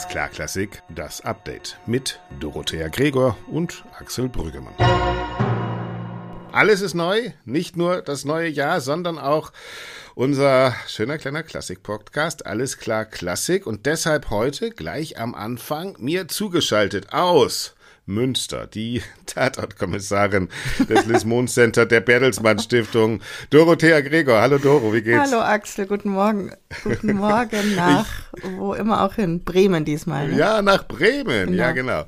Alles klar Klassik, das Update mit Dorothea Gregor und Axel Brüggemann. Alles ist neu, nicht nur das neue Jahr, sondern auch unser schöner kleiner Klassik-Podcast. Alles klar Klassik und deshalb heute gleich am Anfang mir zugeschaltet aus Münster, die Tatortkommissarin des Lismon Center der Bertelsmann Stiftung, Dorothea Gregor. Hallo Doro, wie geht's? Hallo Axel, guten Morgen. Guten Morgen nach ich, wo immer auch hin. Bremen diesmal. Ne? Ja, nach Bremen. Genau. Ja, genau.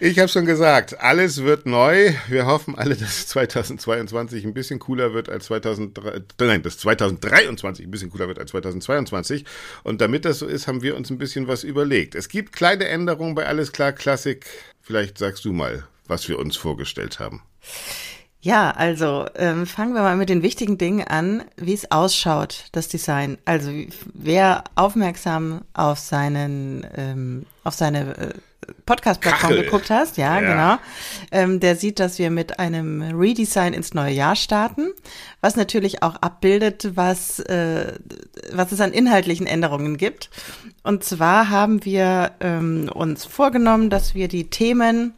Ich habe schon gesagt, alles wird neu. Wir hoffen alle, dass 2022 ein bisschen cooler wird als 2003, nein, dass 2023 ein bisschen cooler wird als 2022. Und damit das so ist, haben wir uns ein bisschen was überlegt. Es gibt kleine Änderungen bei Alles klar Klassik Vielleicht sagst du mal, was wir uns vorgestellt haben. Ja, also ähm, fangen wir mal mit den wichtigen Dingen an, wie es ausschaut, das Design. Also wer aufmerksam auf seinen, ähm, auf seine äh, Podcast-Plattform geguckt hast, ja, ja. genau, ähm, der sieht, dass wir mit einem Redesign ins neue Jahr starten, was natürlich auch abbildet, was, äh, was es an inhaltlichen Änderungen gibt. Und zwar haben wir ähm, uns vorgenommen, dass wir die Themen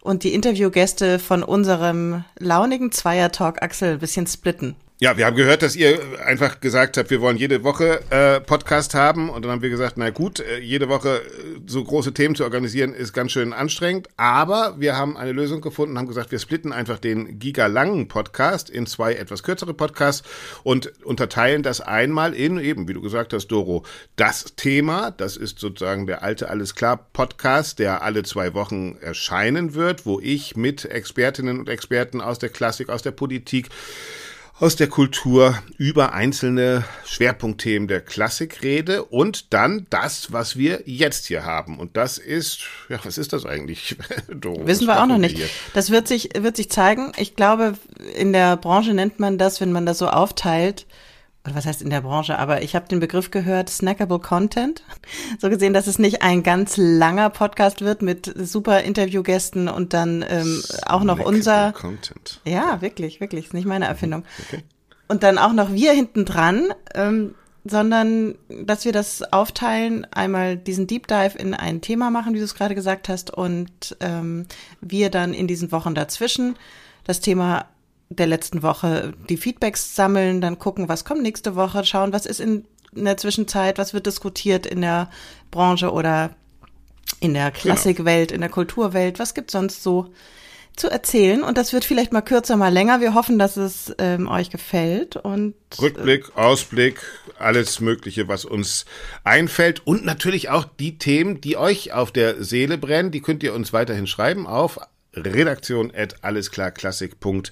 und die Interviewgäste von unserem launigen Zweier-Talk Axel ein bisschen splitten. Ja, wir haben gehört, dass ihr einfach gesagt habt, wir wollen jede Woche äh, Podcast haben. Und dann haben wir gesagt, na gut, äh, jede Woche äh, so große Themen zu organisieren ist ganz schön anstrengend, aber wir haben eine Lösung gefunden, haben gesagt, wir splitten einfach den gigalangen Podcast in zwei etwas kürzere Podcasts und unterteilen das einmal in eben, wie du gesagt hast, Doro, das Thema, das ist sozusagen der alte alles klar Podcast, der alle zwei Wochen erscheinen wird, wo ich mit Expertinnen und Experten aus der Klassik, aus der Politik aus der Kultur über einzelne Schwerpunktthemen der Klassik rede und dann das, was wir jetzt hier haben. Und das ist, ja, was ist das eigentlich? Wissen wir auch noch nicht. Das wird sich, wird sich zeigen. Ich glaube, in der Branche nennt man das, wenn man das so aufteilt, oder was heißt in der Branche, aber ich habe den Begriff gehört, snackable Content. So gesehen, dass es nicht ein ganz langer Podcast wird mit super Interviewgästen und dann ähm, auch noch unser Content. Ja, wirklich, wirklich, ist nicht meine Erfindung. Okay. Und dann auch noch wir hinten dran, ähm, sondern dass wir das aufteilen, einmal diesen Deep Dive in ein Thema machen, wie du es gerade gesagt hast, und ähm, wir dann in diesen Wochen dazwischen das Thema der letzten Woche die Feedbacks sammeln, dann gucken, was kommt nächste Woche, schauen, was ist in, in der Zwischenzeit, was wird diskutiert in der Branche oder in der genau. Klassikwelt, in der Kulturwelt, was gibt sonst so zu erzählen und das wird vielleicht mal kürzer, mal länger. Wir hoffen, dass es ähm, euch gefällt und Rückblick, Ausblick, alles Mögliche, was uns einfällt und natürlich auch die Themen, die euch auf der Seele brennen, die könnt ihr uns weiterhin schreiben auf redaktion at allesklarklassik.de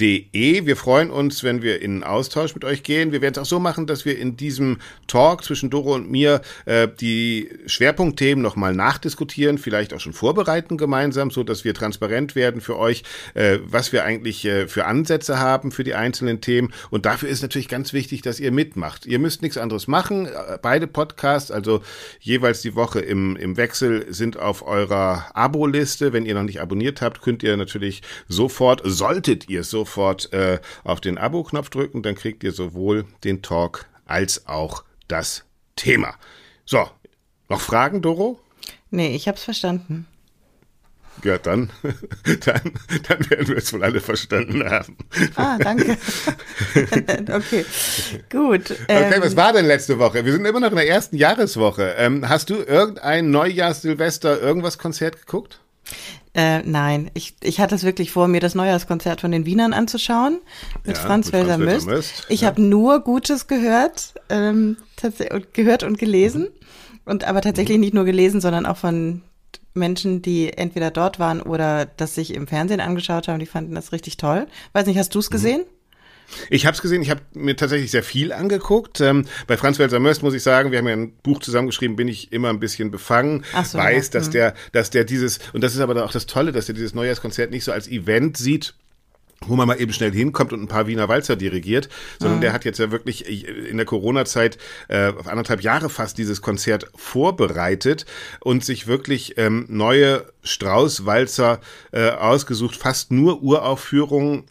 De. Wir freuen uns, wenn wir in Austausch mit euch gehen. Wir werden es auch so machen, dass wir in diesem Talk zwischen Doro und mir äh, die Schwerpunktthemen nochmal nachdiskutieren, vielleicht auch schon vorbereiten gemeinsam, so dass wir transparent werden für euch, äh, was wir eigentlich äh, für Ansätze haben für die einzelnen Themen. Und dafür ist natürlich ganz wichtig, dass ihr mitmacht. Ihr müsst nichts anderes machen. Äh, beide Podcasts, also jeweils die Woche im, im Wechsel, sind auf eurer Abo-Liste. Wenn ihr noch nicht abonniert habt, könnt ihr natürlich sofort, solltet ihr sofort sofort äh, auf den Abo-Knopf drücken, dann kriegt ihr sowohl den Talk als auch das Thema. So, noch Fragen, Doro? Nee, ich hab's verstanden. Ja, dann, dann, dann werden wir es wohl alle verstanden haben. Ah, danke. okay, gut. Okay, ähm, was war denn letzte Woche? Wir sind immer noch in der ersten Jahreswoche. Ähm, hast du irgendein Neujahrs, Silvester, irgendwas Konzert geguckt? Äh, nein, ich, ich hatte es wirklich vor, mir das Neujahrskonzert von den Wienern anzuschauen mit ja, Franz Welser. Möst. Ich ja. habe nur Gutes gehört, ähm, gehört und gelesen. Und aber tatsächlich nicht nur gelesen, sondern auch von Menschen, die entweder dort waren oder das sich im Fernsehen angeschaut haben, die fanden das richtig toll. Weiß nicht, hast du es mhm. gesehen? Mhm. Ich habe es gesehen, ich habe mir tatsächlich sehr viel angeguckt. Ähm, bei Franz Welser Möst muss ich sagen, wir haben ja ein Buch zusammengeschrieben, bin ich immer ein bisschen befangen, so, weiß, ja. dass mhm. der, dass der dieses, und das ist aber auch das Tolle, dass er dieses Neujahrskonzert nicht so als Event sieht, wo man mal eben schnell hinkommt und ein paar Wiener Walzer dirigiert, sondern mhm. der hat jetzt ja wirklich in der Corona-Zeit äh, anderthalb Jahre fast dieses Konzert vorbereitet und sich wirklich ähm, neue Strauß-Walzer äh, ausgesucht, fast nur Uraufführungen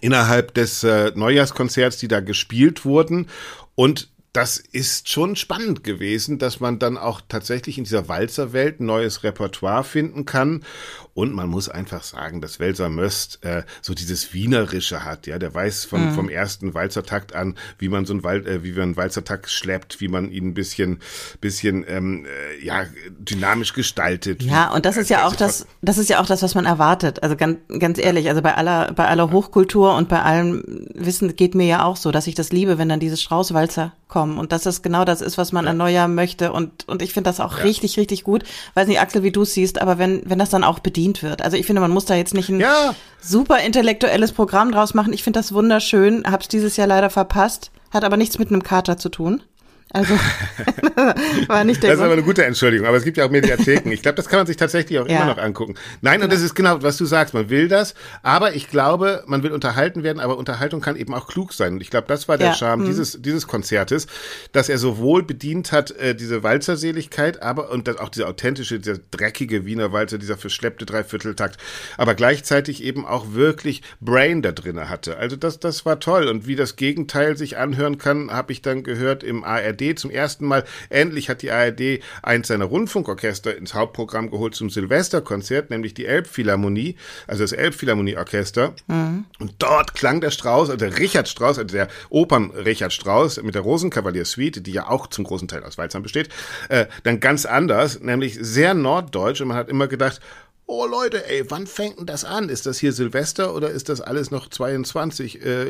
innerhalb des äh, Neujahrskonzerts, die da gespielt wurden. Und das ist schon spannend gewesen, dass man dann auch tatsächlich in dieser Walzerwelt neues Repertoire finden kann. Und man muss einfach sagen, dass Welser Möst äh, so dieses Wienerische hat. Ja, der weiß vom, mhm. vom ersten Walzertakt an, wie man so ein Wal äh, wie man einen Walzertakt schleppt, wie man ihn ein bisschen, bisschen ähm, äh, ja dynamisch gestaltet. Ja, und das ist ja auch das, das ist ja auch das, was man erwartet. Also ganz, ganz ehrlich, also bei aller, bei aller Hochkultur und bei allem Wissen geht mir ja auch so, dass ich das liebe, wenn dann diese Straußwalzer kommen und dass das genau das ist, was man ja. erneuern möchte und und ich finde das auch ja. richtig richtig gut. Weiß nicht, Axel, wie du es siehst, aber wenn wenn das dann auch bedient wird. Also ich finde, man muss da jetzt nicht ein ja. super intellektuelles Programm draus machen. Ich finde das wunderschön, hab's dieses Jahr leider verpasst, hat aber nichts mit einem Kater zu tun. Also war nicht der Das ist aber eine gute Entschuldigung, aber es gibt ja auch Mediatheken. Ich glaube, das kann man sich tatsächlich auch ja. immer noch angucken. Nein, genau. und das ist genau, was du sagst, man will das, aber ich glaube, man will unterhalten werden, aber Unterhaltung kann eben auch klug sein. Und ich glaube, das war der ja. Charme hm. dieses, dieses Konzertes, dass er sowohl bedient hat, äh, diese Walzerseligkeit, aber und das, auch diese authentische, dieser dreckige Wiener Walzer, dieser verschleppte Dreivierteltakt, aber gleichzeitig eben auch wirklich Brain da drinne hatte. Also das, das war toll. Und wie das Gegenteil sich anhören kann, habe ich dann gehört im ARD zum ersten Mal. Endlich hat die ARD eins seiner Rundfunkorchester ins Hauptprogramm geholt zum Silvesterkonzert, nämlich die Elbphilharmonie, also das Elbphilharmonieorchester. Mhm. Und dort klang der Strauß, also der Richard Strauß, also der Opern Richard Strauß mit der Rosenkavalier Suite, die ja auch zum großen Teil aus Walzern besteht, äh, dann ganz anders, nämlich sehr norddeutsch. Und man hat immer gedacht, oh Leute, ey, wann fängt denn das an? Ist das hier Silvester oder ist das alles noch 22 äh,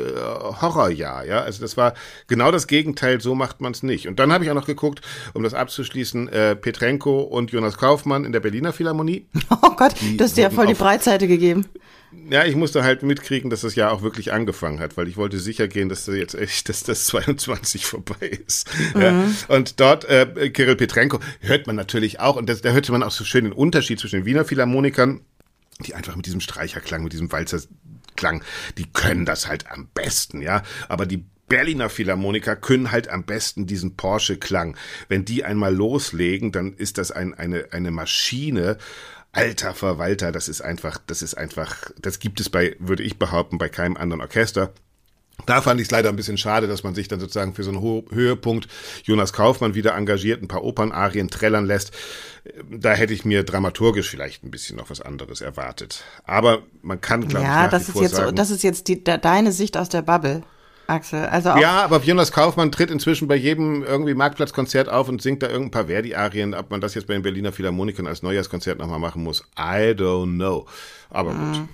Horrorjahr? Ja, also das war genau das Gegenteil, so macht man es nicht. Und dann habe ich auch noch geguckt, um das abzuschließen, äh, Petrenko und Jonas Kaufmann in der Berliner Philharmonie. Oh Gott, die du hast dir ja voll die Breitseite gegeben. Ja, ich musste halt mitkriegen, dass das Jahr auch wirklich angefangen hat, weil ich wollte sicher gehen, dass das jetzt echt, dass das 22 vorbei ist. Mhm. Ja. Und dort, äh, Kirill Petrenko, hört man natürlich auch, und das, da hörte man auch so schön den Unterschied zwischen den Wiener Philharmonikern, die einfach mit diesem Streicherklang, mit diesem Walzerklang, die können das halt am besten, ja. Aber die Berliner Philharmoniker können halt am besten diesen Porsche-Klang. Wenn die einmal loslegen, dann ist das ein, eine, eine Maschine alter Verwalter, das ist einfach, das ist einfach, das gibt es bei, würde ich behaupten, bei keinem anderen Orchester. Da fand ich es leider ein bisschen schade, dass man sich dann sozusagen für so einen Ho Höhepunkt Jonas Kaufmann wieder engagiert, ein paar Opernarien trällern lässt. Da hätte ich mir dramaturgisch vielleicht ein bisschen noch was anderes erwartet. Aber man kann, glaube ja, ich, das ist jetzt, sagen, das ist jetzt die, deine Sicht aus der Bubble. Axel. Also ja, aber Jonas Kaufmann tritt inzwischen bei jedem irgendwie Marktplatzkonzert auf und singt da irgendein paar Verdi-Arien. Ob man das jetzt bei den Berliner Philharmonikern als Neujahrskonzert nochmal machen muss, I don't know. Aber gut. Mhm.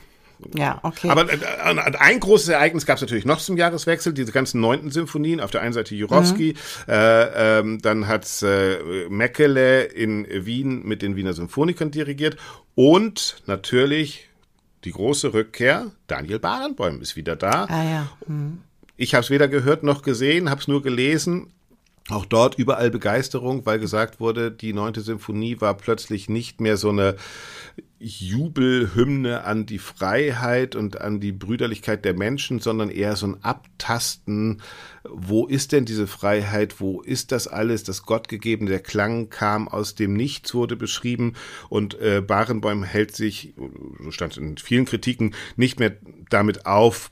Ja, okay. Aber äh, äh, ein großes Ereignis gab es natürlich noch zum Jahreswechsel, diese ganzen neunten Symphonien. Auf der einen Seite Jurowski, mhm. äh, ähm, dann hat's äh, Meckele in Wien mit den Wiener Symphonikern dirigiert und natürlich die große Rückkehr, Daniel Barenbäum ist wieder da. Ah ja. Mhm. Ich habe es weder gehört noch gesehen, habe es nur gelesen. Auch dort überall Begeisterung, weil gesagt wurde, die neunte Symphonie war plötzlich nicht mehr so eine Jubelhymne an die Freiheit und an die Brüderlichkeit der Menschen, sondern eher so ein Abtasten. Wo ist denn diese Freiheit? Wo ist das alles? Das Gottgegebene, der Klang kam aus dem Nichts, wurde beschrieben und äh, Barenbäum hält sich, so stand in vielen Kritiken, nicht mehr damit auf,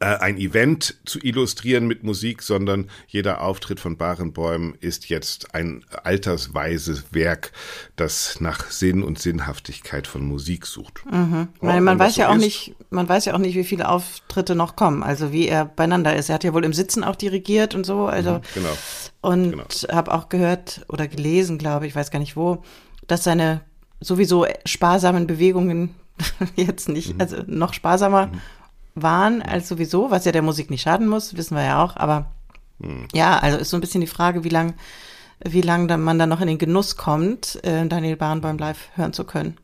ein Event zu illustrieren mit Musik, sondern jeder Auftritt von Barenbäumen ist jetzt ein altersweises Werk, das nach Sinn und Sinnhaftigkeit von Musik sucht. Mhm. Ja, man weiß so ja auch ist. nicht, man weiß ja auch nicht, wie viele Auftritte noch kommen, also wie er beieinander ist. Er hat ja wohl im Sitzen auch dirigiert und so, also mhm, genau. und genau. habe auch gehört oder gelesen, glaube ich, weiß gar nicht wo, dass seine sowieso sparsamen Bewegungen jetzt nicht, mhm. also noch sparsamer mhm waren als sowieso, was ja der Musik nicht schaden muss, wissen wir ja auch. Aber hm. ja, also ist so ein bisschen die Frage, wie lang, wie lang dann man dann noch in den Genuss kommt, äh, Daniel Barenboim live hören zu können.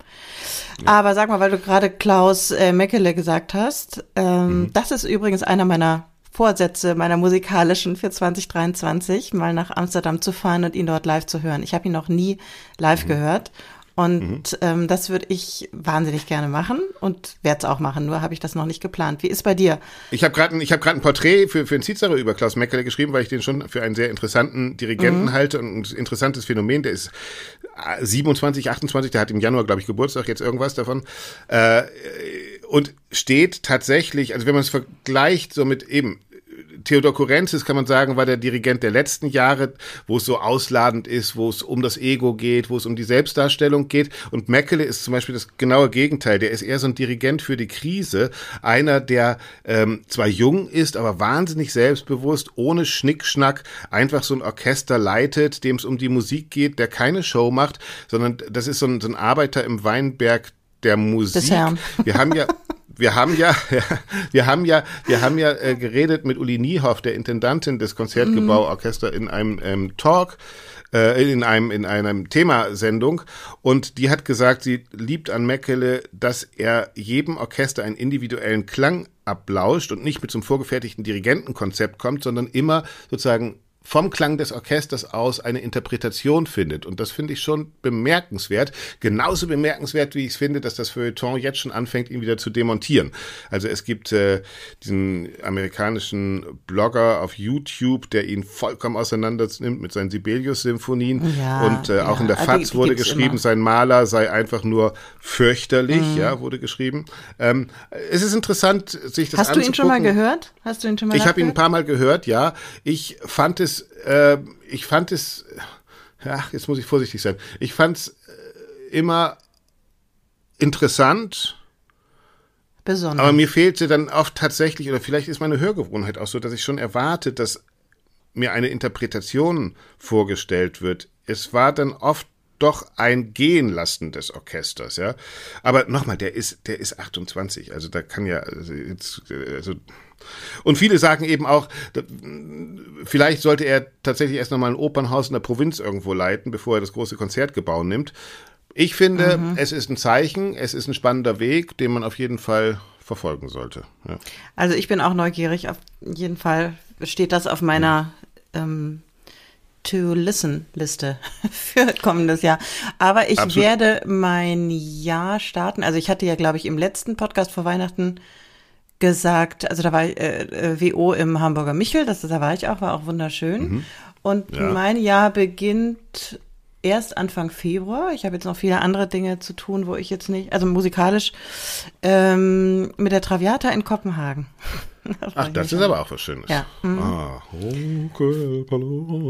Ja. Aber sag mal, weil du gerade Klaus äh, Meckele gesagt hast, ähm, mhm. das ist übrigens einer meiner Vorsätze meiner musikalischen für 2023, mal nach Amsterdam zu fahren und ihn dort live zu hören. Ich habe ihn noch nie live mhm. gehört und mhm. ähm, das würde ich wahnsinnig gerne machen und werde es auch machen, nur habe ich das noch nicht geplant. Wie ist bei dir? Ich habe gerade ich hab ein Porträt für, für ein Cicero über Klaus Meckele geschrieben, weil ich den schon für einen sehr interessanten Dirigenten mhm. halte und ein interessantes Phänomen. Der ist 27, äh, 28, der hat im Januar, glaube ich, Geburtstag, jetzt irgendwas davon. Äh, und steht tatsächlich, also wenn man es vergleicht, so mit eben Theodor Kurenzis, kann man sagen, war der Dirigent der letzten Jahre, wo es so ausladend ist, wo es um das Ego geht, wo es um die Selbstdarstellung geht. Und Meckele ist zum Beispiel das genaue Gegenteil. Der ist eher so ein Dirigent für die Krise. Einer, der ähm, zwar jung ist, aber wahnsinnig selbstbewusst, ohne Schnickschnack, einfach so ein Orchester leitet, dem es um die Musik geht, der keine Show macht, sondern das ist so ein, so ein Arbeiter im Weinberg der Musik. Wir haben ja wir haben ja, wir haben ja, wir haben ja äh, geredet mit Uli Niehoff, der Intendantin des Konzertgebauorchester, in einem ähm, Talk äh, in einem in einem Themasendung. Und die hat gesagt, sie liebt an Meckele, dass er jedem Orchester einen individuellen Klang ablauscht und nicht mit so einem vorgefertigten Dirigentenkonzept kommt, sondern immer sozusagen vom Klang des Orchesters aus eine Interpretation findet. Und das finde ich schon bemerkenswert. Genauso bemerkenswert, wie ich es finde, dass das Feuilleton jetzt schon anfängt, ihn wieder zu demontieren. Also es gibt äh, diesen amerikanischen Blogger auf YouTube, der ihn vollkommen auseinandernimmt mit seinen Sibelius-Symphonien. Ja, und äh, auch ja. in der FAZ wurde geschrieben, immer. sein Maler sei einfach nur fürchterlich, mhm. ja, wurde geschrieben. Ähm, es ist interessant, sich das Hast anzugucken. Hast du ihn schon mal gehört? Hast du ihn schon mal Ich habe ihn ein paar Mal gehört, ja. Ich fand es es, äh, ich fand es, ja, jetzt muss ich vorsichtig sein. Ich fand es äh, immer interessant. Besonders. Aber mir fehlte dann oft tatsächlich, oder vielleicht ist meine Hörgewohnheit auch so, dass ich schon erwarte, dass mir eine Interpretation vorgestellt wird. Es war dann oft doch ein Gehen lassen des Orchesters, ja. Aber nochmal, der ist, der ist 28, also da kann ja, also, jetzt, also und viele sagen eben auch, vielleicht sollte er tatsächlich erst nochmal ein Opernhaus in der Provinz irgendwo leiten, bevor er das große Konzertgebau nimmt. Ich finde, mhm. es ist ein Zeichen, es ist ein spannender Weg, den man auf jeden Fall verfolgen sollte. Ja. Also ich bin auch neugierig, auf jeden Fall steht das auf meiner ähm, To-Listen-Liste für kommendes Jahr. Aber ich Absolut. werde mein Jahr starten. Also ich hatte ja, glaube ich, im letzten Podcast vor Weihnachten gesagt, also da war äh, äh WO im Hamburger Michel, das, da war ich auch, war auch wunderschön. Mhm. Und ja. mein Jahr beginnt erst Anfang Februar. Ich habe jetzt noch viele andere Dinge zu tun, wo ich jetzt nicht, also musikalisch, ähm, mit der Traviata in Kopenhagen. Das Ach, das ist aber auch was Schönes. Ja. Mhm. Ah, okay,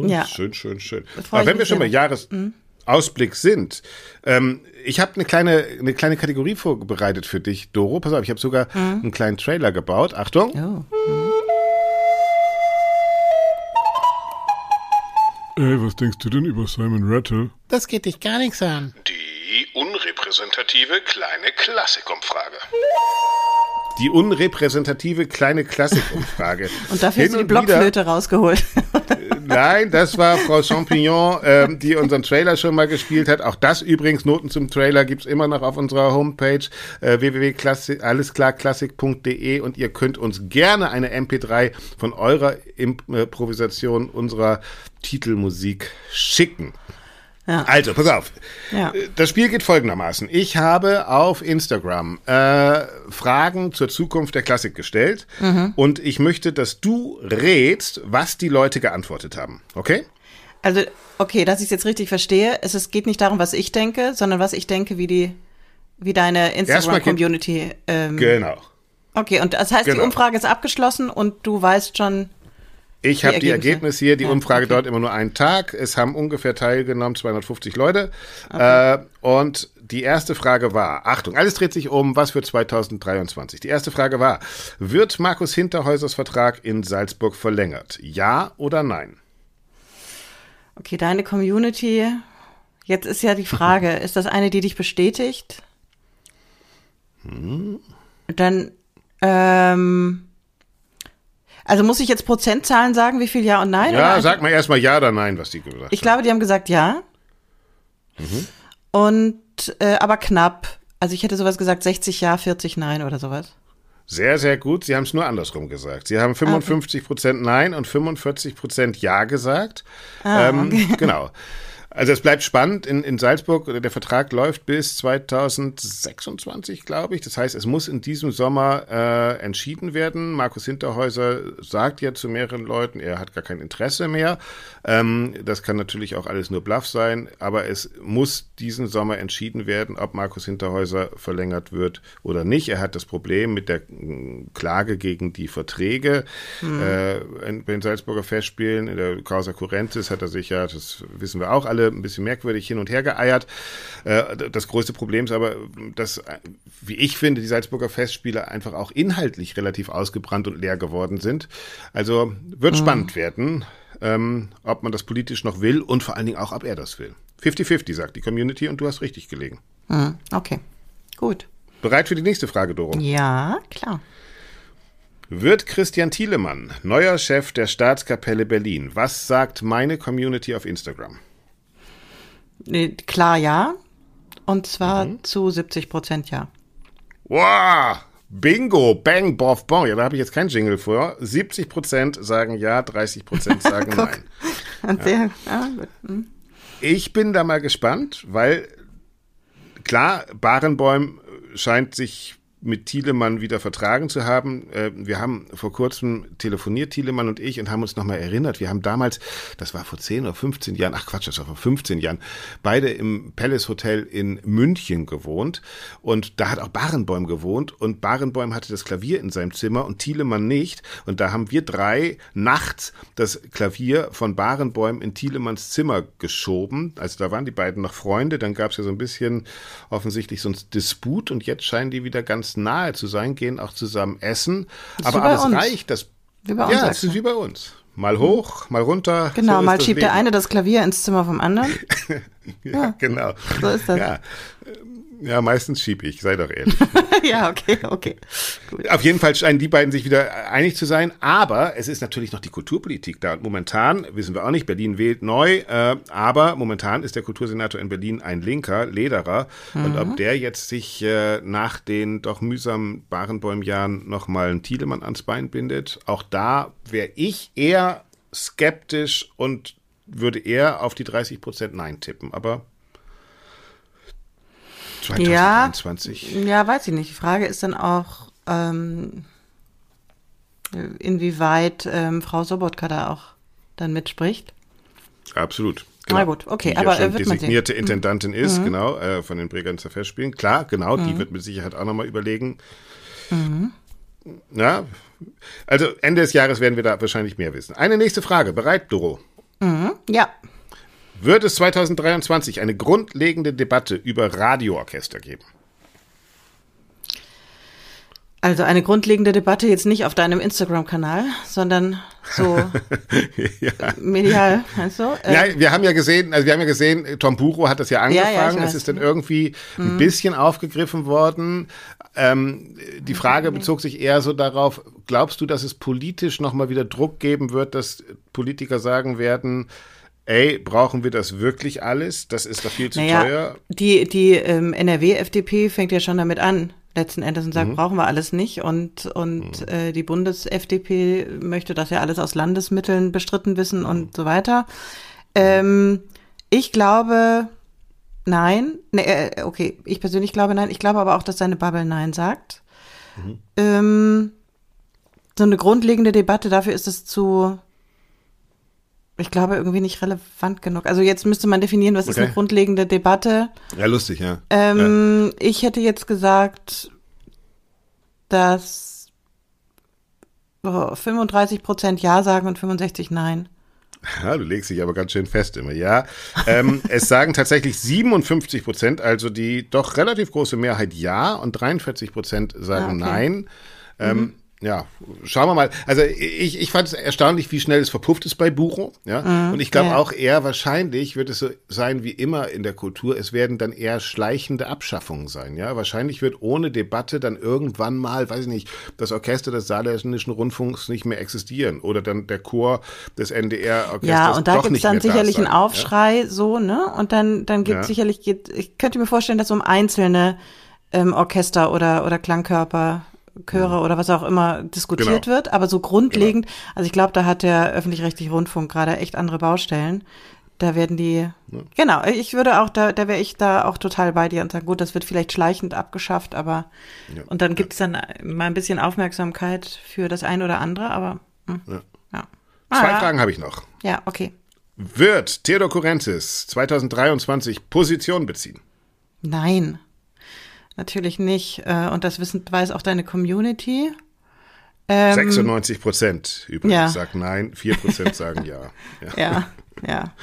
ja. Schön, schön, schön. Aber wenn wir schon mal Jahres, mhm. Ausblick sind. Ähm, ich habe eine kleine, eine kleine Kategorie vorbereitet für dich, Doro. Pass auf, ich habe sogar mhm. einen kleinen Trailer gebaut. Achtung. Oh. Mhm. Ey, was denkst du denn über Simon Rattle? Das geht dich gar nichts an. Die unrepräsentative kleine Klassikumfrage. Die unrepräsentative kleine Klassikumfrage. Und dafür hast du die Blockflöte rausgeholt. Nein, das war Frau Champignon, ähm, die unseren Trailer schon mal gespielt hat. Auch das übrigens, Noten zum Trailer gibt's immer noch auf unserer Homepage äh, www.allesklarklassik.de und ihr könnt uns gerne eine MP3 von eurer Improvisation unserer Titelmusik schicken. Ja. Also, pass auf. Ja. Das Spiel geht folgendermaßen. Ich habe auf Instagram äh, Fragen zur Zukunft der Klassik gestellt mhm. und ich möchte, dass du rätst, was die Leute geantwortet haben. Okay? Also, okay, dass ich es jetzt richtig verstehe. Es, es geht nicht darum, was ich denke, sondern was ich denke, wie die, wie deine Instagram-Community. Ähm, genau. Okay, und das heißt, genau. die Umfrage ist abgeschlossen und du weißt schon, ich habe die Ergebnisse hier, die ja, Umfrage okay. dauert immer nur einen Tag. Es haben ungefähr teilgenommen 250 Leute. Okay. Äh, und die erste Frage war, Achtung, alles dreht sich um, was für 2023? Die erste Frage war, wird Markus Hinterhäusers Vertrag in Salzburg verlängert? Ja oder nein? Okay, deine Community. Jetzt ist ja die Frage, ist das eine, die dich bestätigt? Hm. Dann, ähm, also muss ich jetzt Prozentzahlen sagen, wie viel Ja und Nein? Ja, sag mal erstmal Ja oder Nein, was die gesagt haben. Ich glaube, die haben gesagt Ja. Mhm. Und, äh, aber knapp. Also ich hätte sowas gesagt, 60 Ja, 40 Nein oder sowas. Sehr, sehr gut. Sie haben es nur andersrum gesagt. Sie haben 55 Prozent Nein und 45 Prozent Ja gesagt. Ah, ähm, okay. Genau. Also es bleibt spannend in, in Salzburg. Der Vertrag läuft bis 2026, glaube ich. Das heißt, es muss in diesem Sommer äh, entschieden werden. Markus Hinterhäuser sagt ja zu mehreren Leuten, er hat gar kein Interesse mehr. Ähm, das kann natürlich auch alles nur Bluff sein, aber es muss diesen Sommer entschieden werden, ob Markus Hinterhäuser verlängert wird oder nicht. Er hat das Problem mit der Klage gegen die Verträge hm. äh, in, bei den Salzburger Festspielen. In der Causa Currentis hat er sich ja, das wissen wir auch alle, ein bisschen merkwürdig hin und her geeiert. Äh, das größte Problem ist aber, dass, wie ich finde, die Salzburger Festspiele einfach auch inhaltlich relativ ausgebrannt und leer geworden sind. Also wird mhm. spannend werden, ähm, ob man das politisch noch will und vor allen Dingen auch, ob er das will. 50-50, sagt die Community und du hast richtig gelegen. Mhm. Okay, gut. Bereit für die nächste Frage, Doro? Ja, klar. Wird Christian Thielemann neuer Chef der Staatskapelle Berlin? Was sagt meine Community auf Instagram? Klar ja. Und zwar mhm. zu 70 Prozent ja. Wow! Bingo, bang, boff, bon. Ja, da habe ich jetzt kein Jingle vor. 70 Prozent sagen ja, 30 Prozent sagen nein. Und sehr, ja. gut. Hm. Ich bin da mal gespannt, weil klar, Barenbäum scheint sich mit Thielemann wieder vertragen zu haben. Äh, wir haben vor kurzem telefoniert, Thielemann und ich, und haben uns nochmal erinnert. Wir haben damals, das war vor 10 oder 15 Jahren, ach Quatsch, das war vor 15 Jahren, beide im Palace Hotel in München gewohnt. Und da hat auch Barenbäum gewohnt. Und Barenbäum hatte das Klavier in seinem Zimmer und Thielemann nicht. Und da haben wir drei nachts das Klavier von Barenbäum in Thielemanns Zimmer geschoben. Also da waren die beiden noch Freunde. Dann gab es ja so ein bisschen offensichtlich so ein Disput. Und jetzt scheinen die wieder ganz nahe zu sein, gehen auch zusammen essen. Aber alles uns. reicht. Das, ja, es ist wie bei uns. Mal hoch, mal runter. Genau, so mal schiebt Leben. der eine das Klavier ins Zimmer vom anderen. ja, ja, genau. So ist das. Ja. Ja, meistens schieb ich, sei doch ehrlich. ja, okay, okay. Gut. Auf jeden Fall scheinen die beiden sich wieder einig zu sein, aber es ist natürlich noch die Kulturpolitik da. Und momentan, wissen wir auch nicht, Berlin wählt neu, äh, aber momentan ist der Kultursenator in Berlin ein Linker, Lederer. Mhm. Und ob mhm. der jetzt sich äh, nach den doch mühsamen Barenbäumjahren nochmal einen Thielemann ans Bein bindet, auch da wäre ich eher skeptisch und würde eher auf die 30 Prozent Nein tippen. Aber 2021. Ja, ja, weiß ich nicht. Die Frage ist dann auch, ähm, inwieweit ähm, Frau Sobotka da auch dann mitspricht. Absolut. Genau. Na gut, okay, die aber ja schon wird designierte man Intendantin ist, mhm. genau, äh, von den Bregenzer Festspielen. Klar, genau, mhm. die wird mit Sicherheit auch nochmal überlegen. Mhm. Ja, also Ende des Jahres werden wir da wahrscheinlich mehr wissen. Eine nächste Frage. Bereit, Doro? Mhm. Ja. Wird es 2023 eine grundlegende Debatte über Radioorchester geben? Also eine grundlegende Debatte jetzt nicht auf deinem Instagram-Kanal, sondern so ja. medial, meinst du? Äh, ja, wir haben ja gesehen, also wir haben ja gesehen, Tom Buro hat das ja angefangen, ja, ja, es ist dann irgendwie mhm. ein bisschen aufgegriffen worden. Ähm, die Frage bezog sich eher so darauf, glaubst du, dass es politisch nochmal wieder Druck geben wird, dass Politiker sagen werden, ey, brauchen wir das wirklich alles? Das ist doch viel zu naja, teuer. Die, die ähm, NRW-FDP fängt ja schon damit an, letzten Endes und sagt, mhm. brauchen wir alles nicht. Und, und mhm. äh, die Bundes-FDP möchte das ja alles aus Landesmitteln bestritten wissen mhm. und so weiter. Ähm, ich glaube, nein. Nee, äh, okay, ich persönlich glaube nein. Ich glaube aber auch, dass seine Bubble Nein sagt. Mhm. Ähm, so eine grundlegende Debatte, dafür ist es zu ich glaube, irgendwie nicht relevant genug. Also jetzt müsste man definieren, was okay. ist eine grundlegende Debatte. Ja, lustig, ja. Ähm, ja. Ich hätte jetzt gesagt, dass oh, 35 Prozent Ja sagen und 65 Nein. Ja, du legst dich aber ganz schön fest immer, ja. Ähm, es sagen tatsächlich 57 Prozent, also die doch relativ große Mehrheit Ja und 43 Prozent sagen ah, okay. Nein. Ähm, mhm ja, schauen wir mal. Also ich, ich fand es erstaunlich, wie schnell es verpufft ist bei Bucho. Ja? Mhm, und ich glaube ja. auch eher wahrscheinlich wird es so sein wie immer in der Kultur. Es werden dann eher schleichende Abschaffungen sein. Ja, wahrscheinlich wird ohne Debatte dann irgendwann mal, weiß ich nicht, das Orchester des Saarländischen Rundfunks nicht mehr existieren oder dann der Chor des NDR-Orchesters. Ja, und da gibt es dann sicherlich einen Aufschrei, ja? so ne. Und dann dann gibt ja. sicherlich geht. Ich könnte mir vorstellen, dass um einzelne ähm, Orchester oder oder Klangkörper Chöre oder was auch immer diskutiert genau. wird, aber so grundlegend, genau. also ich glaube, da hat der öffentlich-rechtliche Rundfunk gerade echt andere Baustellen. Da werden die, genau, ich würde auch, da, da wäre ich da auch total bei dir und sagen, gut, das wird vielleicht schleichend abgeschafft, aber Ja. und dann gibt's dann mal ein bisschen Aufmerksamkeit für das eine oder andere, aber hm, Ja. ja. Zwei Ah, Fragen habe ich noch. Ja, okay. Wird Theodor Kurentis 2023 Position beziehen? Nein, natürlich nicht. Äh, Und das wissen, weiß auch deine Community. Ähm, 96 Prozent übrigens ja. sagen nein, 4 Prozent sagen ja. ja. Ja, ja.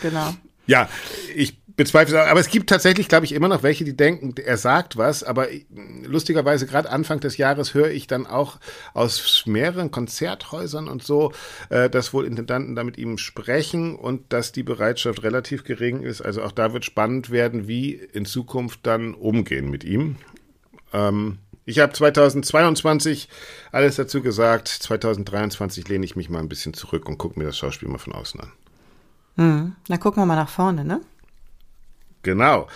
genau. Ja, ich bezweifle aber es gibt tatsächlich, glaube ich, immer noch welche, die denken, er sagt was, aber lustigerweise gerade Anfang des Jahres höre ich dann auch aus mehreren Konzerthäusern und so, äh, dass wohl Intendanten da mit ihm sprechen und dass die Bereitschaft relativ gering ist. Also auch da wird spannend werden, wie in Zukunft dann umgehen mit ihm. Ähm, ich habe 2022 alles dazu gesagt. 2023 lehne ich mich mal ein bisschen zurück und gucke mir das Schauspiel mal von außen an. Hm. Dann gucken wir mal nach vorne, ne? Genau.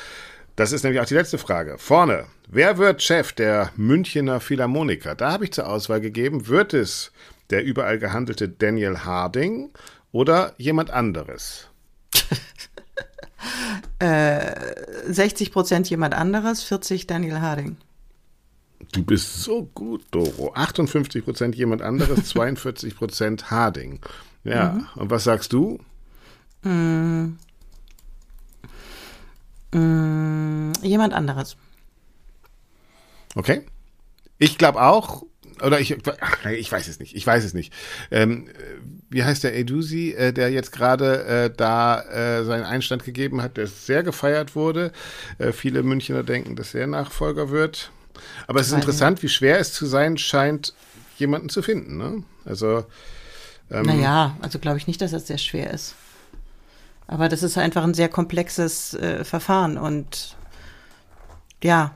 Das ist nämlich auch die letzte Frage. Vorne. Wer wird Chef der Münchener Philharmoniker? Da habe ich zur Auswahl gegeben. Wird es der überall gehandelte Daniel Harding oder jemand anderes? 60 Prozent jemand anderes, 40 Daniel Harding. Du bist so gut, Doro. 58 Prozent jemand anderes, 42 Prozent Harding. Ja. Und was sagst du? Hm, jemand anderes. Okay. Ich glaube auch, oder ich, ach, ich weiß es nicht, ich weiß es nicht. Ähm, wie heißt der Edusi, äh, der jetzt gerade äh, da äh, seinen Einstand gegeben hat, der sehr gefeiert wurde. Äh, viele Münchner denken, dass er Nachfolger wird. Aber es ist interessant, wie schwer es zu sein scheint, jemanden zu finden. Ne? Also ähm, Naja, also glaube ich nicht, dass das sehr schwer ist. Aber das ist einfach ein sehr komplexes äh, Verfahren und ja,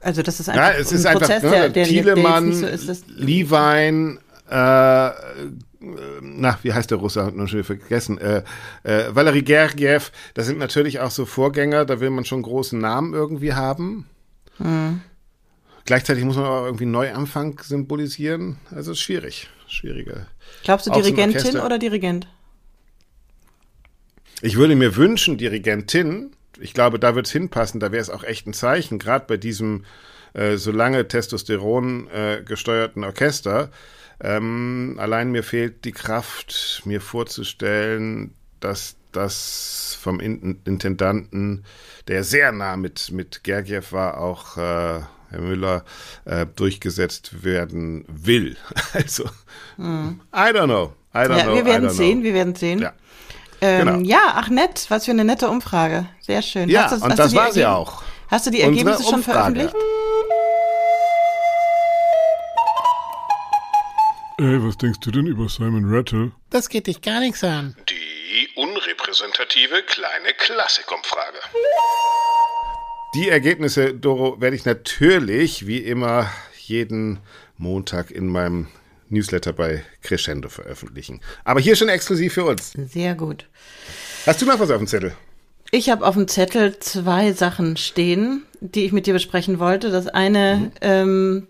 also das ist einfach Ja, es ist ein einfach, Prozess, ne, der, der, der Thielemann, nicht so ist. Levine, äh, na, wie heißt der Russe? Hab noch schon vergessen. Äh, äh, Valery Gergiev, das sind natürlich auch so Vorgänger, da will man schon großen Namen irgendwie haben. Mhm. Gleichzeitig muss man aber irgendwie Neuanfang symbolisieren. Also ist schwierig. Schwierige. glaubst du Dirigentin oder Dirigent? Ich würde mir wünschen, Dirigentin, ich glaube, da wird es hinpassen, da wäre es auch echt ein Zeichen, gerade bei diesem äh, so lange Testosteron äh, gesteuerten Orchester. Ähm, allein mir fehlt die Kraft, mir vorzustellen, dass das vom In Intendanten, der sehr nah mit, mit Gergiev war, auch äh, Herr Müller, äh, durchgesetzt werden will. Also, I don't know. I don't. Ja, know. wir I werden don't sehen, know. wir werden sehen. Ja. Ähm, genau. ja, ach nett, was für eine nette Umfrage. Sehr schön. Ja, Hast du- und hast das war sie auch. Hast du die Ergebnisse schon veröffentlicht? Ey, was denkst du denn über Simon Rattle? Das geht dich gar nichts an. Die unrepräsentative kleine Klassikumfrage. Die Ergebnisse, Doro, werde ich natürlich wie immer jeden Montag in meinem Newsletter bei Crescendo veröffentlichen. Aber hier schon exklusiv für uns. Sehr gut. Hast du noch was auf dem Zettel? Ich habe auf dem Zettel zwei Sachen stehen, die ich mit dir besprechen wollte. Das eine ähm,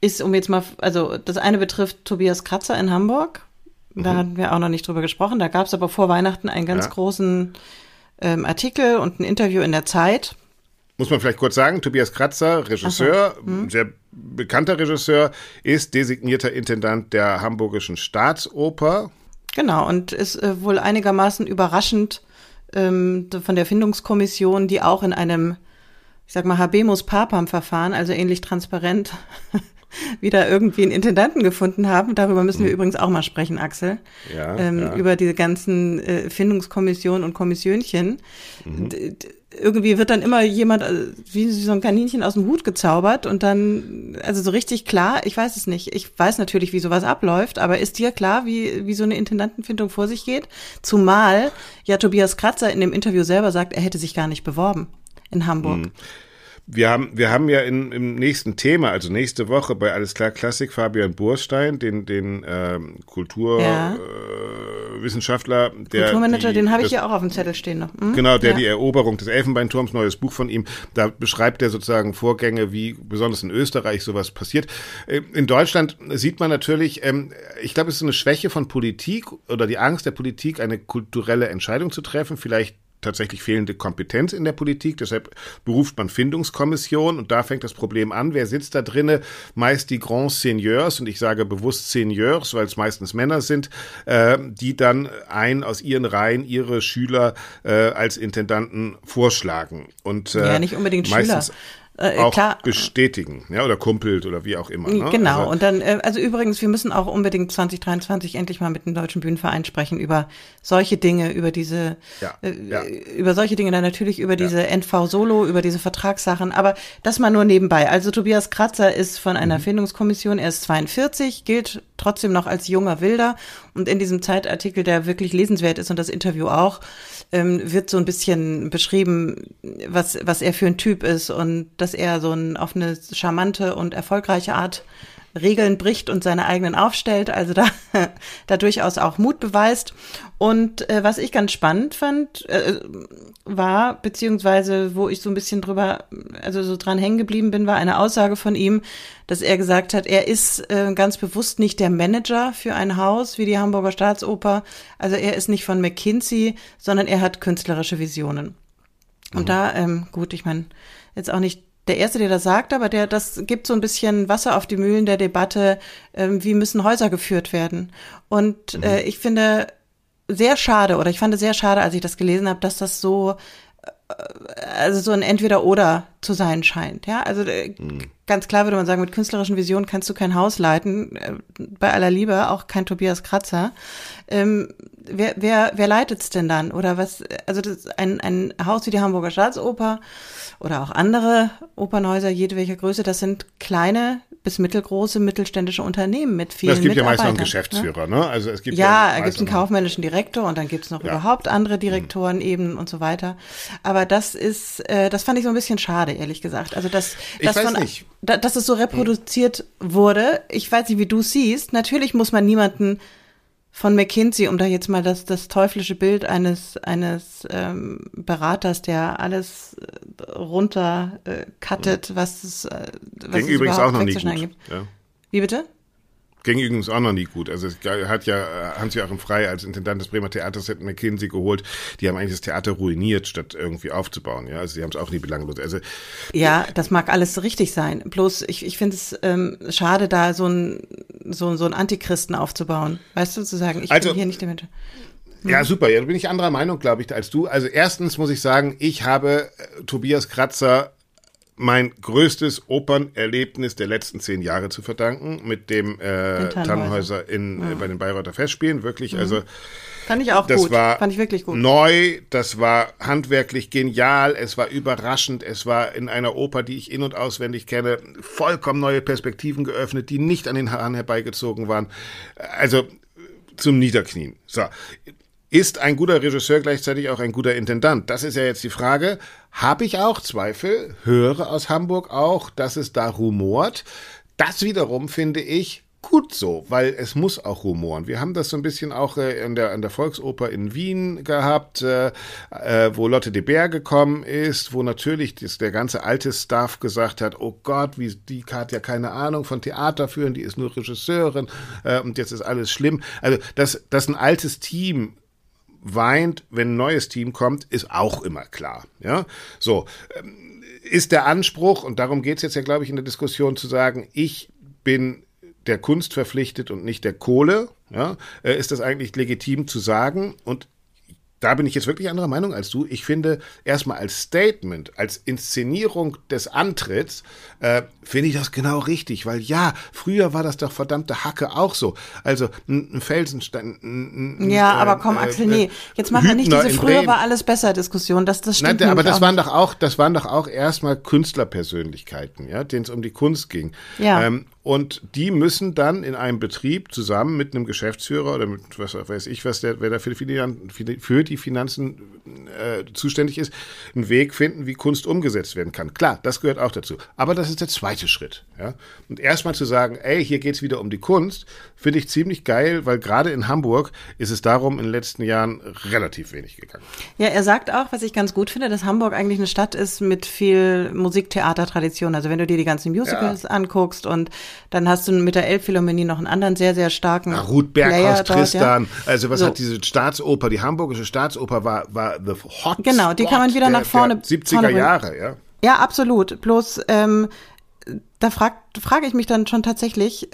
ist, um jetzt mal, also das eine betrifft Tobias Kratzer in Hamburg. Da hatten wir auch noch nicht drüber gesprochen. Da gab es aber vor Weihnachten einen ganz Ja. großen ähm, Artikel und ein Interview in der Zeit. Muss man vielleicht kurz sagen, Tobias Kratzer, Regisseur, sehr bekannter Regisseur, ist designierter Intendant der Hamburgischen Staatsoper. Genau, und ist äh, wohl einigermaßen überraschend ähm, von der Findungskommission, die auch in einem, ich sag mal, Habemus Papam-Verfahren, also ähnlich transparent, wieder irgendwie einen Intendanten gefunden haben. Darüber müssen wir übrigens auch mal sprechen, Axel. Ja, ähm, ja. Über diese ganzen äh, Findungskommissionen und Kommissionchen. D- Irgendwie wird dann immer jemand äh, wie so ein Kaninchen aus dem Hut gezaubert und dann, also so richtig klar, ich weiß es nicht. Ich weiß natürlich, wie sowas abläuft, aber ist dir klar, wie, wie so eine Intendantenfindung vor sich geht? Zumal ja Tobias Kratzer in dem Interview selber sagt, er hätte sich gar nicht beworben in Hamburg. Mhm. Wir haben, wir haben ja in, im nächsten Thema, also nächste Woche bei Alles klar Klassik, Fabian Burstein, den, den ähm, Kultur, Ja. äh, der Kulturmanager, die, den habe ich ja auch auf dem Zettel stehen noch. Hm? Genau, der ja. die Eroberung des Elfenbeinturms, neues Buch von ihm, da beschreibt er sozusagen Vorgänge, wie besonders in Österreich sowas passiert. Äh, In Deutschland sieht man natürlich, ähm, ich glaube, es ist eine Schwäche von Politik oder die Angst der Politik, eine kulturelle Entscheidung zu treffen, vielleicht tatsächlich fehlende Kompetenz in der Politik. Deshalb beruft man Findungskommission und da fängt das Problem an. Wer sitzt da drinne? Meist die Grands Seigneurs und ich sage bewusst Seigneurs, weil es meistens Männer sind, äh, die dann ein aus ihren Reihen ihre Schüler äh, als Intendanten vorschlagen und äh, Ja, nicht unbedingt Schüler. Äh, auch klar. bestätigen, ja, oder kumpelt oder wie auch immer. Ne? Genau, Also, und dann, äh, also übrigens, wir müssen auch unbedingt 2023 endlich mal mit dem Deutschen Bühnenverein sprechen über solche Dinge, über diese, Ja, äh, ja. über solche Dinge, dann natürlich über diese NV-Solo, über diese Vertragssachen, aber das mal nur nebenbei. Also Tobias Kratzer ist von Mhm. einer Findungskommission, er ist 42, gilt trotzdem noch als junger Wilder und in diesem Zeitartikel, der wirklich lesenswert ist und das Interview auch, ähm, wird so ein bisschen beschrieben, was, was er für ein Typ ist und dass er so ein, auf eine charmante und erfolgreiche Art Regeln bricht und seine eigenen aufstellt, also da, da durchaus auch Mut beweist. Und äh, was ich ganz spannend fand, äh, war, beziehungsweise wo ich so ein bisschen drüber, also so dran hängen geblieben bin, war eine Aussage von ihm, dass er gesagt hat, er ist äh, ganz bewusst nicht der Manager für ein Haus wie die Hamburger Staatsoper. Also er ist nicht von McKinsey, sondern er hat künstlerische Visionen. Und da, ähm, gut, ich meine, jetzt auch nicht der Erste, der das sagt, aber der, das gibt so ein bisschen Wasser auf die Mühlen der Debatte, ähm, wie müssen Häuser geführt werden. Und äh, ich finde sehr schade, oder ich fand es sehr schade, als ich das gelesen habe, dass das so also so ein Entweder-Oder zu sein scheint. Ja, also äh, ganz klar würde man sagen, mit künstlerischen Visionen kannst du kein Haus leiten, äh, bei aller Liebe, auch kein Tobias Kratzer. Ähm, wer wer, wer leitet's denn dann? Oder was, also das ein, ein Haus wie die Hamburger Staatsoper oder auch andere Opernhäuser jedwelcher Größe, das sind kleine bis mittelgroße mittelständische Unternehmen mit vielen es gibt ja meist noch einen ne? Geschäftsführer, ne? Also es gibt Ja, meist da gibt es einen kaufmännischen Direktor und dann gibt es noch überhaupt andere Direktoren eben und so weiter. Aber das ist, äh, das fand ich so ein bisschen schade, ehrlich gesagt. Also dass, weiß von. Da, dass es so reproduziert wurde. Ich weiß nicht, wie du siehst. Natürlich muss man niemanden von McKinsey, um da jetzt mal das, das teuflische Bild eines, eines ähm, Beraters, der alles äh, runter äh, cuttet, was es, äh, was Ging es übrigens auch noch nie gut. gibt. Ja. Wie bitte? Ging übrigens auch noch nie gut. Also es hat ja äh, Hans-Joachim Frey als Intendant des Bremer Theaters hat McKinsey geholt. Die haben eigentlich das Theater ruiniert, statt irgendwie aufzubauen. Ja, also die haben es auch nie belanglos. Also Ja, das mag alles richtig sein. Bloß ich, ich finde es ähm, schade, da so ein so, so ein Antichristen aufzubauen. Weißt du, zu sagen, ich Also- bin hier nicht der Mensch. Ja, super. Ja, da bin ich anderer Meinung, glaube ich, als du. Also erstens muss ich sagen, ich habe äh, Tobias Kratzer mein größtes Opernerlebnis der letzten zehn Jahre zu verdanken mit dem äh, Tannhäuser. In, äh, bei den Bayreuther Festspielen. Wirklich, also Fand ich auch das gut. war Fand ich wirklich gut. neu, das war handwerklich genial, es war überraschend, es war in einer Oper, die ich in- und auswendig kenne, vollkommen neue Perspektiven geöffnet, die nicht an den Haaren herbeigezogen waren. Also zum Niederknien. So. Ist ein guter Regisseur gleichzeitig auch ein guter Intendant? Das ist ja jetzt die Frage. Habe ich auch Zweifel? Höre aus Hamburg auch, dass es da rumort. Das wiederum finde ich gut so, weil es muss auch rumoren. Wir haben das so ein bisschen auch äh, in der, an der Volksoper in Wien gehabt, äh, äh, wo Lotte de Beer gekommen ist, wo natürlich das, der ganze alte Staff gesagt hat, oh Gott, wie die hat ja keine Ahnung von Theater führen, die ist nur Regisseurin äh, und jetzt ist alles schlimm. Also, dass, dass ein altes Team weint, wenn ein neues Team kommt, ist auch immer klar. Ja, so ähm, ist der Anspruch und darum geht es jetzt ja, glaube ich, in der Diskussion zu sagen, ich bin der Kunst verpflichtet und nicht der Kohle. Ja, äh, ist das eigentlich legitim zu sagen? Und da bin ich jetzt wirklich anderer Meinung als du. Ich finde, erstmal als Statement, als Inszenierung des Antritts, äh, finde ich das genau richtig, weil ja, früher war das doch verdammte Hacke auch so. Also ein, ein Felsenstein. Ein, ein, Ja, äh, aber komm, Axel, äh, nee. Jetzt machen wir nicht diese früher war alles besser Diskussion. Das, das stimmt Nein, aber das waren nicht. doch auch, das waren doch auch erstmal Künstlerpersönlichkeiten, ja, denen es um die Kunst ging. Ja. Ähm, und die müssen dann in einem Betrieb zusammen mit einem Geschäftsführer oder mit was weiß ich, was der, wer da für die, Finan- für Community-Finanzen äh, zuständig ist, einen Weg finden, wie Kunst umgesetzt werden kann. Klar, das gehört auch dazu. Aber das ist der zweite Schritt. Ja? Und erstmal zu sagen, ey, hier geht's wieder um die Kunst, finde ich ziemlich geil, weil gerade in Hamburg ist es darum in den letzten Jahren relativ wenig gegangen. Ja, er sagt auch, was ich ganz gut finde, dass Hamburg eigentlich eine Stadt ist mit viel Musiktheatertradition. Also wenn du dir die ganzen Musicals ja. anguckst und dann hast du mit der Elbphilharmonie noch einen anderen sehr, sehr starken Na, Ruth Berghaus, Tristan. Ja? Also was so. hat diese Staatsoper, die Hamburgische Staatsoper war, war the hot Genau, die kann man wieder der, nach vorne. 70er vorne Jahre, ja. Ja, absolut. Bloß, ähm, da frage frag ich mich dann schon tatsächlich,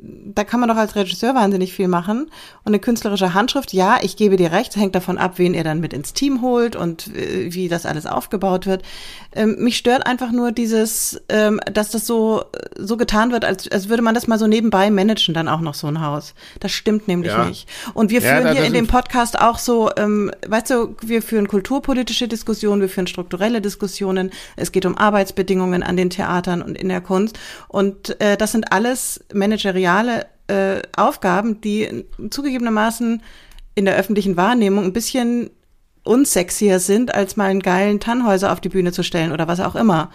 da kann man doch als Regisseur wahnsinnig viel machen. Und eine künstlerische Handschrift, ja, ich gebe dir recht, hängt davon ab, wen er dann mit ins Team holt und äh, wie das alles aufgebaut wird. Ähm, mich stört einfach nur dieses, ähm, dass das so, so getan wird, als, als würde man das mal so nebenbei managen, dann auch noch so ein Haus. Das stimmt nämlich ja. nicht. Und wir führen ja, hier in dem Podcast auch so, ähm, weißt du, wir führen kulturpolitische Diskussionen, wir führen strukturelle Diskussionen. Es geht um Arbeitsbedingungen an den Theatern und in der Kunst. Und äh, das sind alles manageriale reale äh, Aufgaben, die zugegebenermaßen in der öffentlichen Wahrnehmung ein bisschen unsexier sind, als mal einen geilen Tannhäuser auf die Bühne zu stellen oder was auch immer.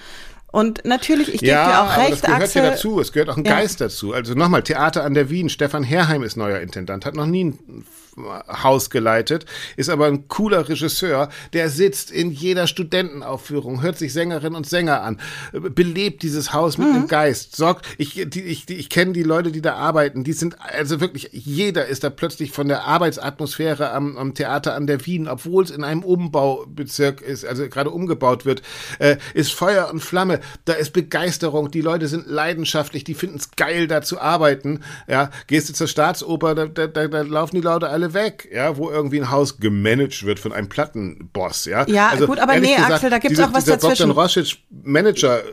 Und natürlich, ich gebe ja, dir auch recht, aber das gehört Axel. ja dazu. Es gehört auch ein ja. Geist dazu. Also nochmal, Theater an der Wien. Stefan Herrheim ist neuer Intendant, hat noch nie ein Haus geleitet, ist aber ein cooler Regisseur, der sitzt in jeder Studentenaufführung, hört sich Sängerinnen und Sänger an, belebt dieses Haus mit mhm. einem Geist, sorgt, ich, die, ich, die, ich kenne die Leute, die da arbeiten, die sind, also wirklich, jeder ist da plötzlich von der Arbeitsatmosphäre am, am Theater an der Wien, obwohl es in einem Umbaubezirk ist, also gerade umgebaut wird, äh, ist Feuer und Flamme, da ist Begeisterung, die Leute sind leidenschaftlich, die finden es geil, da zu arbeiten, ja, gehst du zur Staatsoper, da, da, da, da laufen die Leute alle weg, ja, wo irgendwie ein Haus gemanagt wird von einem Plattenboss, ja. Ja, also, gut, aber nee, gesagt, Axel, da gibt's diese, auch was dazwischen. Bogdan Rosic Manager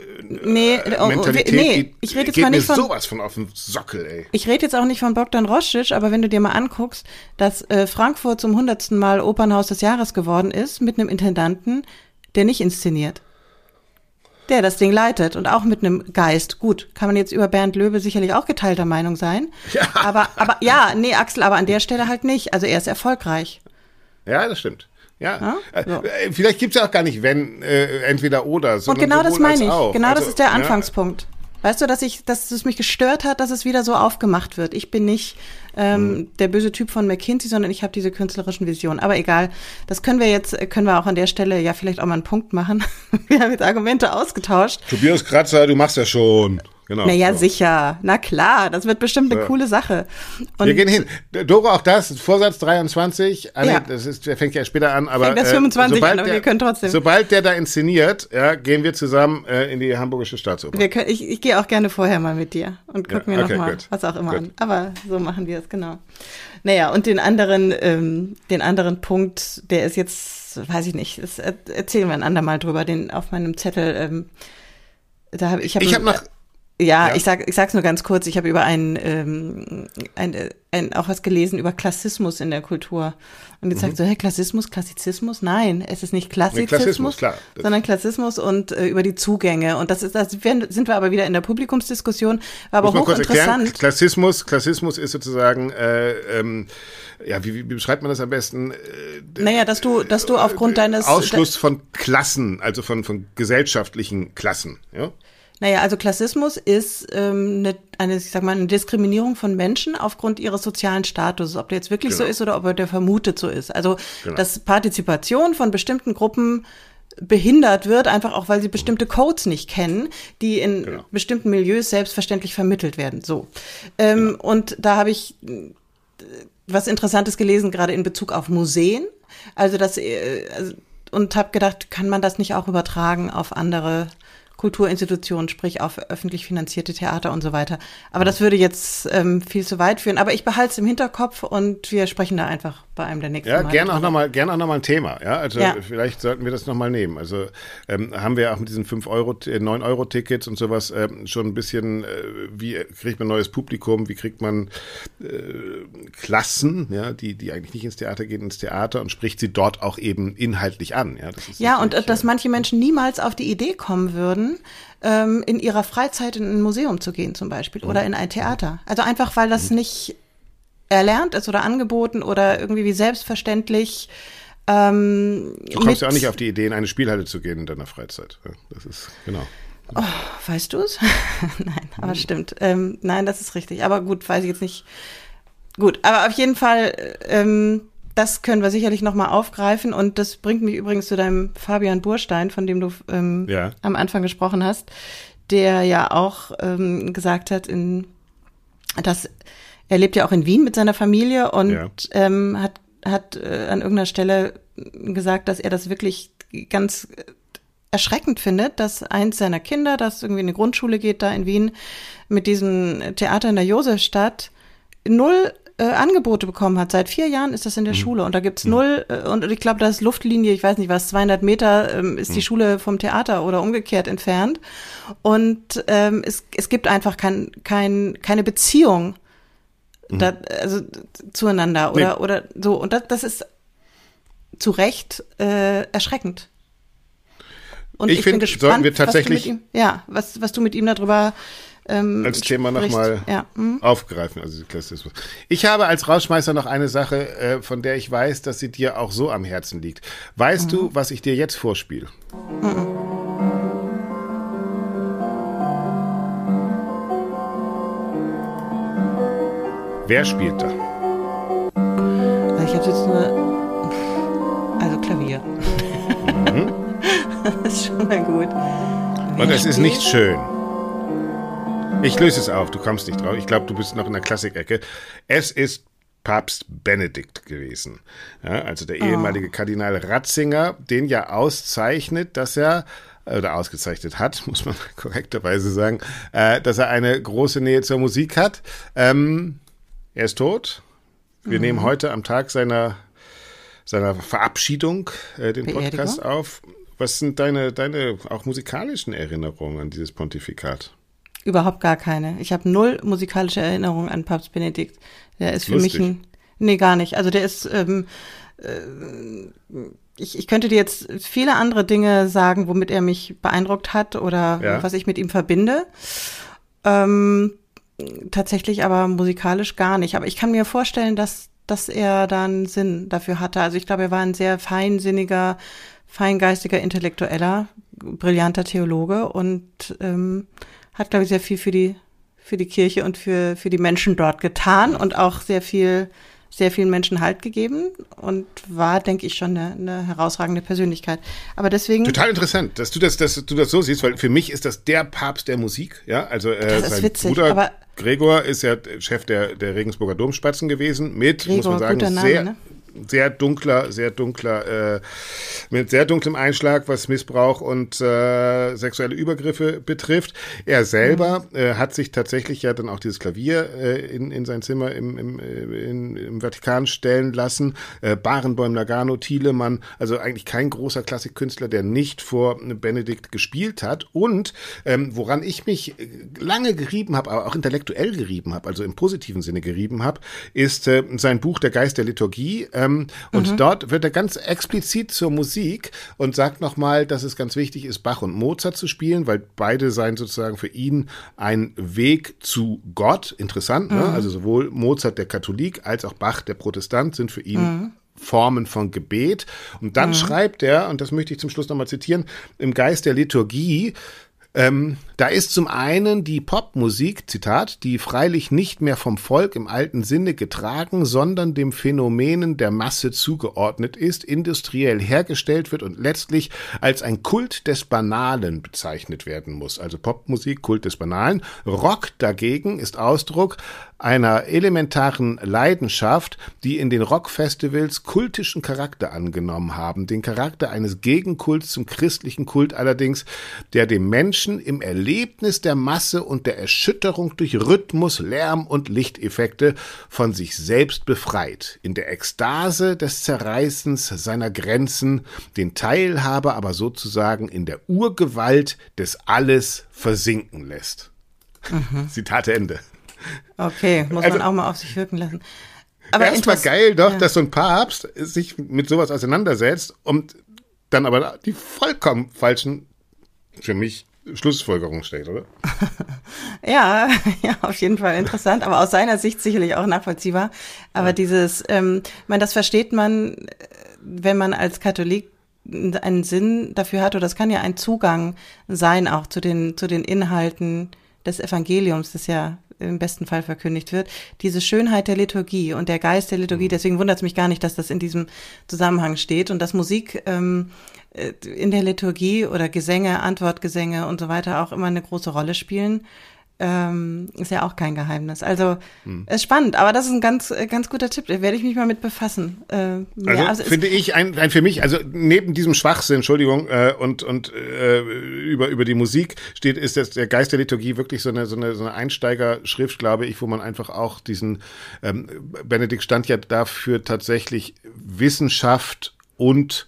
nee, äh, Mentalität, nee, ich rede jetzt mal nicht von sowas von auf den Sockel, ey. Ich rede jetzt auch nicht von Bogdan Rosic, aber wenn du dir mal anguckst, dass äh, Frankfurt zum hundertsten Mal Opernhaus des Jahres geworden ist mit einem Intendanten, der nicht inszeniert der das Ding leitet und auch mit einem Geist. Gut, kann man jetzt über Bernd Löbe sicherlich auch geteilter Meinung sein. Ja. Aber, aber ja, nee, Axel, aber an der Stelle halt nicht. Also er ist erfolgreich. Ja, das stimmt. Ja, ja? So. Äh, vielleicht gibt's ja auch gar nicht wenn, äh, entweder oder. Und genau das meine ich. Auch. Genau also, das ist der Anfangspunkt. Ja. Weißt du, dass ich, dass es mich gestört hat, dass es wieder so aufgemacht wird. Ich bin nicht ähm, mhm. der böse Typ von McKinsey, sondern ich habe diese künstlerischen Visionen. Aber egal, das können wir jetzt, können wir auch an der Stelle ja vielleicht auch mal einen Punkt machen. wir haben jetzt Argumente ausgetauscht. Tobias Kratzer, du machst ja schon. Genau. Naja, so. sicher. Na klar, das wird bestimmt eine ja. coole Sache. Und wir gehen hin. Doro, auch das, Vorsatz 23. Ah, ja. das ist, der fängt ja später an, aber. Fängt das 25 äh, an, aber der, wir können trotzdem. Sobald der da inszeniert, ja, gehen wir zusammen äh, in die Hamburgische Staatsoper. Wir können, ich ich gehe auch gerne vorher mal mit dir und gucken ja, okay, mir nochmal was auch immer gut. an. Aber so machen wir es, genau. Naja, und den anderen, ähm, den anderen Punkt, der ist jetzt, weiß ich nicht, das erzählen wir ein andermal drüber, den auf meinem Zettel, ähm, da habe ich habe ich hab noch ja, ja, ich sag, ich sag's nur ganz kurz. Ich habe über ein, ähm, ein, ein, auch was gelesen über Klassismus in der Kultur. Und jetzt mhm. sagt so, hey, Klassismus, Klassizismus? Nein, es ist nicht Klassizismus, nee, Klassismus klar, sondern Klassismus und äh, über die Zugänge. Und das ist, das sind wir aber wieder in der Publikumsdiskussion. War aber hochinteressant. Klassismus, Klassismus ist sozusagen, äh, ähm, ja, wie, wie beschreibt man das am besten? Äh, naja, dass du, dass du aufgrund deines Ausschluss von Klassen, also von von gesellschaftlichen Klassen, ja. Naja, also Klassismus ist ähm, eine, eine, ich sag mal, eine Diskriminierung von Menschen aufgrund ihres sozialen Status, ob der jetzt wirklich genau. so ist oder ob er der vermutet so ist. Also genau. dass Partizipation von bestimmten Gruppen behindert wird, einfach auch weil sie bestimmte Codes nicht kennen, die in genau. bestimmten Milieus selbstverständlich vermittelt werden. So. Ähm, genau. Und da habe ich äh, was Interessantes gelesen, gerade in Bezug auf Museen. Also das äh, also, und habe gedacht, kann man das nicht auch übertragen auf andere Kulturinstitutionen, sprich auf öffentlich finanzierte Theater und so weiter. Aber das würde jetzt ähm, viel zu weit führen. Aber ich behalte es im Hinterkopf und wir sprechen da einfach bei einem der nächsten ja, Mal. Gerne auch nochmal, gerne auch nochmal ein Thema. Ja, also ja. vielleicht sollten wir das nochmal nehmen. Also ähm, haben wir auch mit diesen 5 Euro, 9 Euro Tickets und sowas ähm, schon ein bisschen, äh, wie kriegt man neues Publikum, wie kriegt man äh, Klassen, ja, die, die eigentlich nicht ins Theater gehen, ins Theater und spricht sie dort auch eben inhaltlich an. Ja, ja und äh, dass manche Menschen niemals auf die Idee kommen würden, ähm, in ihrer Freizeit in ein Museum zu gehen zum Beispiel oder in ein Theater. Also einfach, weil das nicht erlernt ist oder angeboten oder irgendwie wie selbstverständlich Ähm, Du kommst ja auch nicht auf die Idee, in eine Spielhalle zu gehen in deiner Freizeit. Das ist, genau. Oh, weißt du es? nein, aber stimmt. Ähm, nein, das ist richtig. Aber gut, weiß ich jetzt nicht. Gut, aber auf jeden Fall, ähm, das können wir sicherlich nochmal aufgreifen. Und das bringt mich übrigens zu deinem Fabian Burstein, von dem du ähm, Ja. am Anfang gesprochen hast, der ja auch ähm, gesagt hat, in, dass er lebt ja auch in Wien mit seiner Familie und Ja. ähm, hat, hat äh, an irgendeiner Stelle gesagt, dass er das wirklich ganz erschreckend findet, dass eins seiner Kinder, das irgendwie in eine Grundschule geht, da in Wien, mit diesem Theater in der Josefstadt, null äh, Angebote bekommen hat. Seit vier Jahren ist das in der Schule und da gibt's null, äh, und ich glaube, da ist Luftlinie, ich weiß nicht was, 200 Meter ähm, ist die Schule vom Theater oder umgekehrt entfernt. Und ähm, es, es gibt einfach kein, kein, keine Beziehung da, also zueinander oder, Nee. oder so. Und das, das ist zu Recht äh, erschreckend. Und Ich find, sollten wir tatsächlich- ihm, ja, was, was du mit ihm darüber ähm, als Thema nochmal Ja, hm. aufgreifen. Also Klassismus. Ich habe als Rausschmeißer noch eine Sache, äh, von der ich weiß, dass sie dir auch so am Herzen liegt. Weißt Mhm. du, was ich dir jetzt vorspiele? Wer spielt da? Ich habe jetzt nur, also Klavier. das ist schon mal gut. Wer Mhm. Und es ist nicht schön. Ich löse es auf, du kommst nicht drauf. Ich glaube, du bist noch in der Klassikecke. Es ist Papst Benedikt gewesen. Ja, also der ehemalige Kardinal Ratzinger, den ja auszeichnet, dass er oder ausgezeichnet hat, muss man korrekterweise sagen, äh, dass er eine große Nähe zur Musik hat. Ähm, er ist tot. Wir Mhm. nehmen heute am Tag seiner, seiner Verabschiedung äh, den Beerdigung? Podcast auf. Was sind deine, deine auch musikalischen Erinnerungen an dieses Pontifikat? Überhaupt gar keine. Ich habe null musikalische Erinnerungen an Papst Benedikt. Der ist für Lustig. mich ein. Nee, gar nicht. Also der ist. Ähm, äh, ich, ich könnte dir jetzt viele andere Dinge sagen, womit er mich beeindruckt hat oder Ja. was ich mit ihm verbinde. Ähm, tatsächlich aber musikalisch gar nicht. Aber ich kann mir vorstellen, dass, dass er da einen Sinn dafür hatte. Also ich glaube, er war ein sehr feinsinniger, feingeistiger Intellektueller, brillanter Theologe und ähm, hat, glaube ich, sehr viel für die, für die Kirche und für, für die Menschen dort getan und auch sehr viel, sehr vielen Menschen Halt gegeben und war, denke ich, schon eine, eine herausragende Persönlichkeit. Aber deswegen. Total interessant, dass du das, dass du das so siehst, weil für mich ist das der Papst der Musik. Ja, also äh, Das ist sein witzig, Bruder Gregor ist ja Chef der, der Regensburger Domspatzen gewesen, mit, muss Gregor, man sagen, Name, sehr, ne? Sehr dunkler, sehr dunkler, äh, mit sehr dunklem Einschlag, was Missbrauch und äh, sexuelle Übergriffe betrifft. Er selber Mhm. äh, hat sich tatsächlich ja dann auch dieses Klavier äh, in, in sein Zimmer im, im, äh, in, im Vatikan stellen lassen. Äh, Barenboim, Nagano, Thielemann, also eigentlich kein großer Klassikkünstler, der nicht vor Benedikt gespielt hat. Und ähm, woran ich mich äh, lange gerieben habe, aber auch intellektuell gerieben habe, also im positiven Sinne gerieben habe, ist äh, sein Buch Der Geist der Liturgie. Ähm, und dort wird er ganz explizit zur Musik und sagt nochmal, dass es ganz wichtig ist, Bach und Mozart zu spielen, weil beide seien sozusagen für ihn ein Weg zu Gott. Interessant, ne? Also sowohl Mozart der Katholik als auch Bach der Protestant sind für ihn Formen von Gebet. Und dann schreibt er, und das möchte ich zum Schluss nochmal zitieren, im Geist der Liturgie, ähm, da ist zum einen die Popmusik, Zitat, die freilich nicht mehr vom Volk im alten Sinne getragen, sondern dem Phänomenen der Masse zugeordnet ist, industriell hergestellt wird und letztlich als ein Kult des Banalen bezeichnet werden muss. Also Popmusik, Kult des Banalen. Rock dagegen ist Ausdruck einer elementaren Leidenschaft, die in den Rockfestivals kultischen Charakter angenommen haben. Den Charakter eines Gegenkults zum christlichen Kult allerdings, der dem Menschen im Erlebnis der Masse und der Erschütterung durch Rhythmus, Lärm und Lichteffekte von sich selbst befreit, in der Ekstase des Zerreißens seiner Grenzen, den Teilhaber aber sozusagen in der Urgewalt des Alles versinken lässt. Zitat Ende. Okay, muss Also- man auch mal auf sich wirken lassen. Aber Erstmal geil doch, ja. dass so ein Papst sich mit sowas auseinandersetzt und dann aber die vollkommen falschen, für mich, Schlussfolgerungen stellt, oder? Ja, ja, auf jeden Fall interessant, aber aus seiner Sicht sicherlich auch nachvollziehbar. Aber dieses, ähm, ich meine, das versteht man, äh, wenn man als Katholik einen Sinn dafür hat, oder das kann ja ein Zugang sein auch zu den, zu den Inhalten des Evangeliums, das ja im besten Fall verkündigt wird, diese Schönheit der Liturgie und der Geist der Liturgie. Mhm. Deswegen wundert es mich gar nicht, dass das in diesem Zusammenhang steht und dass Musik ähm, äh, in der Liturgie oder Gesänge, Antwortgesänge und so weiter auch immer eine große Rolle spielen ähm, ist ja auch kein Geheimnis. Also hm. ist spannend, aber das ist ein ganz äh, ganz guter Tipp. Da werde ich mich mal mit befassen. Äh, also, also finde ich ein, ein für mich, also neben diesem Schwachsinn, Entschuldigung, äh, und und äh, über über die Musik steht, ist das der Geist der Liturgie wirklich so eine so eine, so eine Einsteigerschrift, glaube ich, wo man einfach auch diesen ähm, Benedikt stand ja dafür tatsächlich Wissenschaft und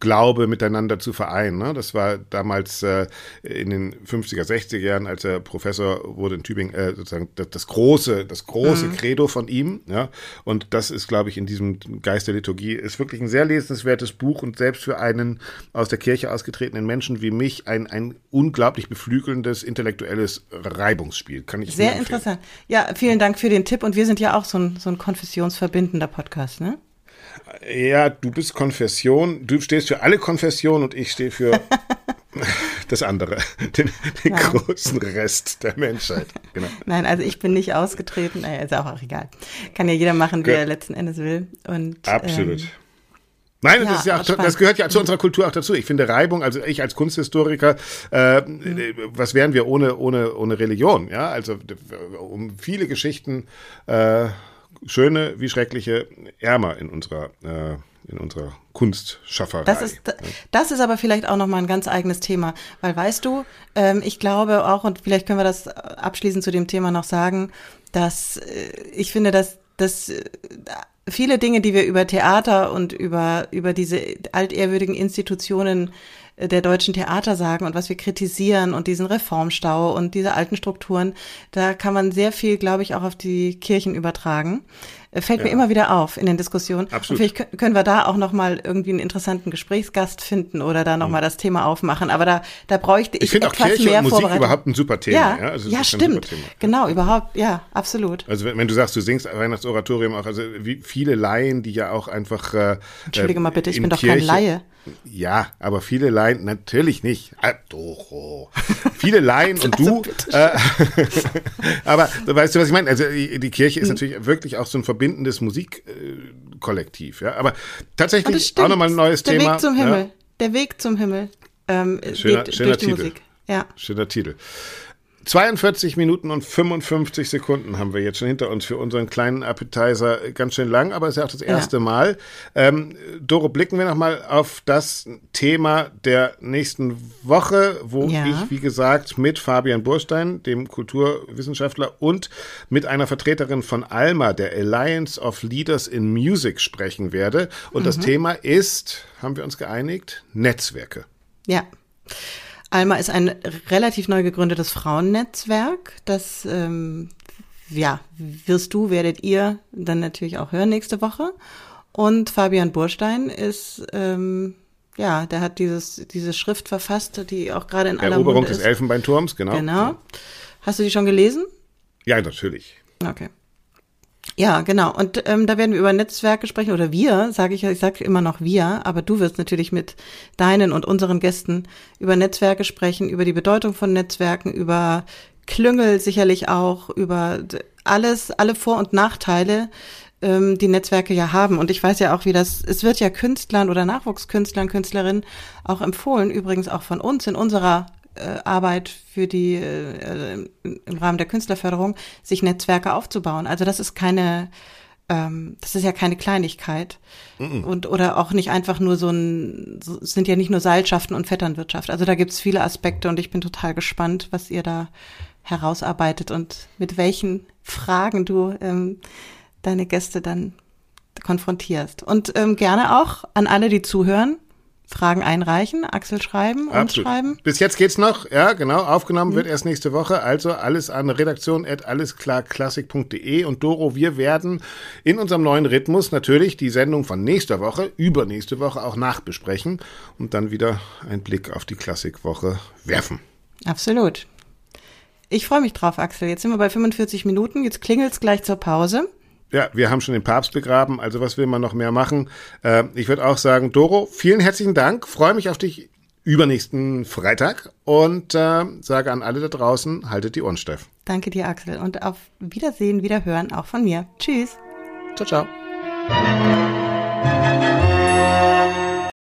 Glaube miteinander zu vereinen. Ne? Das war damals äh, in den 50er, 60er Jahren, als er Professor wurde in Tübingen, äh, sozusagen das, das große, das große mhm. Credo von ihm. Ja? Und das ist, glaube ich, in diesem Geist der Liturgie, ist wirklich ein sehr lesenswertes Buch und selbst für einen aus der Kirche ausgetretenen Menschen wie mich ein, ein unglaublich beflügelndes intellektuelles Reibungsspiel. Kann ich Sehr interessant. Ja, vielen Dank für den Tipp und wir sind ja auch so ein, so ein konfessionsverbindender Podcast, ne? Ja, du bist Konfession, du stehst für alle Konfessionen und ich stehe für das andere, den, den großen Rest der Menschheit. Genau. Nein, also ich bin nicht ausgetreten, naja, ist auch, egal. Kann ja jeder machen, wie Ge er letzten Endes will. Und, Absolut. Ähm, Nein, ja, das, ja auch, das, gehört ja zu unserer Kultur auch dazu. Ich finde Reibung, also ich als Kunsthistoriker, äh, mhm. was wären wir ohne, ohne, ohne Religion? Ja, also um viele Geschichten äh, schöne wie schreckliche Ärmer in unserer äh, in unserer Kunstschafferei. Das ist, das ist aber vielleicht auch nochmal ein ganz eigenes Thema, weil weißt du, ähm, ich glaube auch, und vielleicht können wir das abschließend zu dem Thema noch sagen, dass äh, ich finde, dass, dass äh, viele Dinge, die wir über Theater und über, über diese altehrwürdigen Institutionen der deutschen Theater sagen und was wir kritisieren und diesen Reformstau und diese alten Strukturen, da kann man sehr viel, glaube ich, auch auf die Kirchen übertragen. Äh, fällt ja. mir immer wieder auf in den Diskussionen. Absolut. Und vielleicht können wir da auch noch mal irgendwie einen interessanten Gesprächsgast finden oder da noch mhm. mal das Thema aufmachen. Aber da, da bräuchte ich, ich etwas auch Kirche mehr und Musik überhaupt ein super Thema. Ja, ja, also ja stimmt. Genau, überhaupt, ja, absolut. Also wenn, wenn, du sagst, du singst Weihnachtsoratorium auch, also wie viele Laien, die ja auch einfach äh, Entschuldige mal bitte, ich bin doch Kirche, kein Laie. Ja, aber viele Laien, natürlich nicht. Ah, doch. Viele Laien und du. Äh, aber weißt du, was ich meine? Also die Kirche ist hm. natürlich wirklich auch so ein verbindendes Musikkollektiv. ja, aber tatsächlich auch nochmal ein neues Der Thema. Der Weg zum Himmel. Ja? Der Weg zum Himmel. Ähm, schöner, geht schöner durch die Titel. Musik. Ja. Schöner Titel. 42 Minuten und 55 Sekunden haben wir jetzt schon hinter uns für unseren kleinen Appetizer. Ganz schön lang, aber es ist ja auch das erste ja. Mal. Ähm, Doro, blicken wir nochmal auf das Thema der nächsten Woche, wo ja. ich, wie gesagt, mit Fabian Burstein, dem Kulturwissenschaftler, und mit einer Vertreterin von ALMA, der Alliance of Leaders in Music, sprechen werde. Und mhm. das Thema ist, haben wir uns geeinigt, Netzwerke. Ja. Alma ist ein relativ neu gegründetes Frauennetzwerk. Das, ähm, ja, wirst du, werdet ihr dann natürlich auch hören nächste Woche. Und Fabian Burstein ist, ähm, ja, der hat dieses, diese Schrift verfasst, die auch gerade in aller Eroberung Munde ist. des Elfenbeinturms, genau. Genau. Hast du die schon gelesen? Ja, natürlich. Okay. Ja, genau. Und ähm, da werden wir über Netzwerke sprechen oder wir, sage ich, ich sage immer noch wir, aber du wirst natürlich mit deinen und unseren Gästen über Netzwerke sprechen, über die Bedeutung von Netzwerken, über Klüngel sicherlich auch, über alles, alle Vor- und Nachteile, ähm, die Netzwerke ja haben. Und ich weiß ja auch, wie das, es wird ja Künstlern oder Nachwuchskünstlern, Künstlerinnen auch empfohlen, übrigens auch von uns in unserer Arbeit für die äh, im Rahmen der Künstlerförderung, sich Netzwerke aufzubauen. Also das ist keine, ähm, das ist ja keine Kleinigkeit. Mm Und oder auch nicht einfach nur so ein, so, es sind ja nicht nur Seilschaften und Vetternwirtschaft. Also da gibt's viele Aspekte und ich bin total gespannt, was ihr da herausarbeitet und mit welchen Fragen du ähm, deine Gäste dann konfrontierst. Und ähm, gerne auch an alle, die zuhören, Fragen einreichen, Axel schreiben, uns schreiben. Bis jetzt geht's noch, ja, genau. Aufgenommen mhm. wird erst nächste Woche. Also alles an redaktion at allesklarklassik.de und Doro, wir werden in unserem neuen Rhythmus natürlich die Sendung von nächster Woche, übernächste Woche auch nachbesprechen und dann wieder einen Blick auf die Klassikwoche werfen. Absolut. Ich freue mich drauf, Axel. Jetzt sind wir bei 45 Minuten. Jetzt klingelt's gleich zur Pause. Ja, wir haben schon den Papst begraben, also was will man noch mehr machen? Äh, ich würde auch sagen, Doro, vielen herzlichen Dank. Freue mich auf dich übernächsten Freitag und äh, sage an alle da draußen, haltet die Ohren steif. Danke dir, Axel. Und auf Wiedersehen, Wiederhören auch von mir. Tschüss. Ciao, ciao.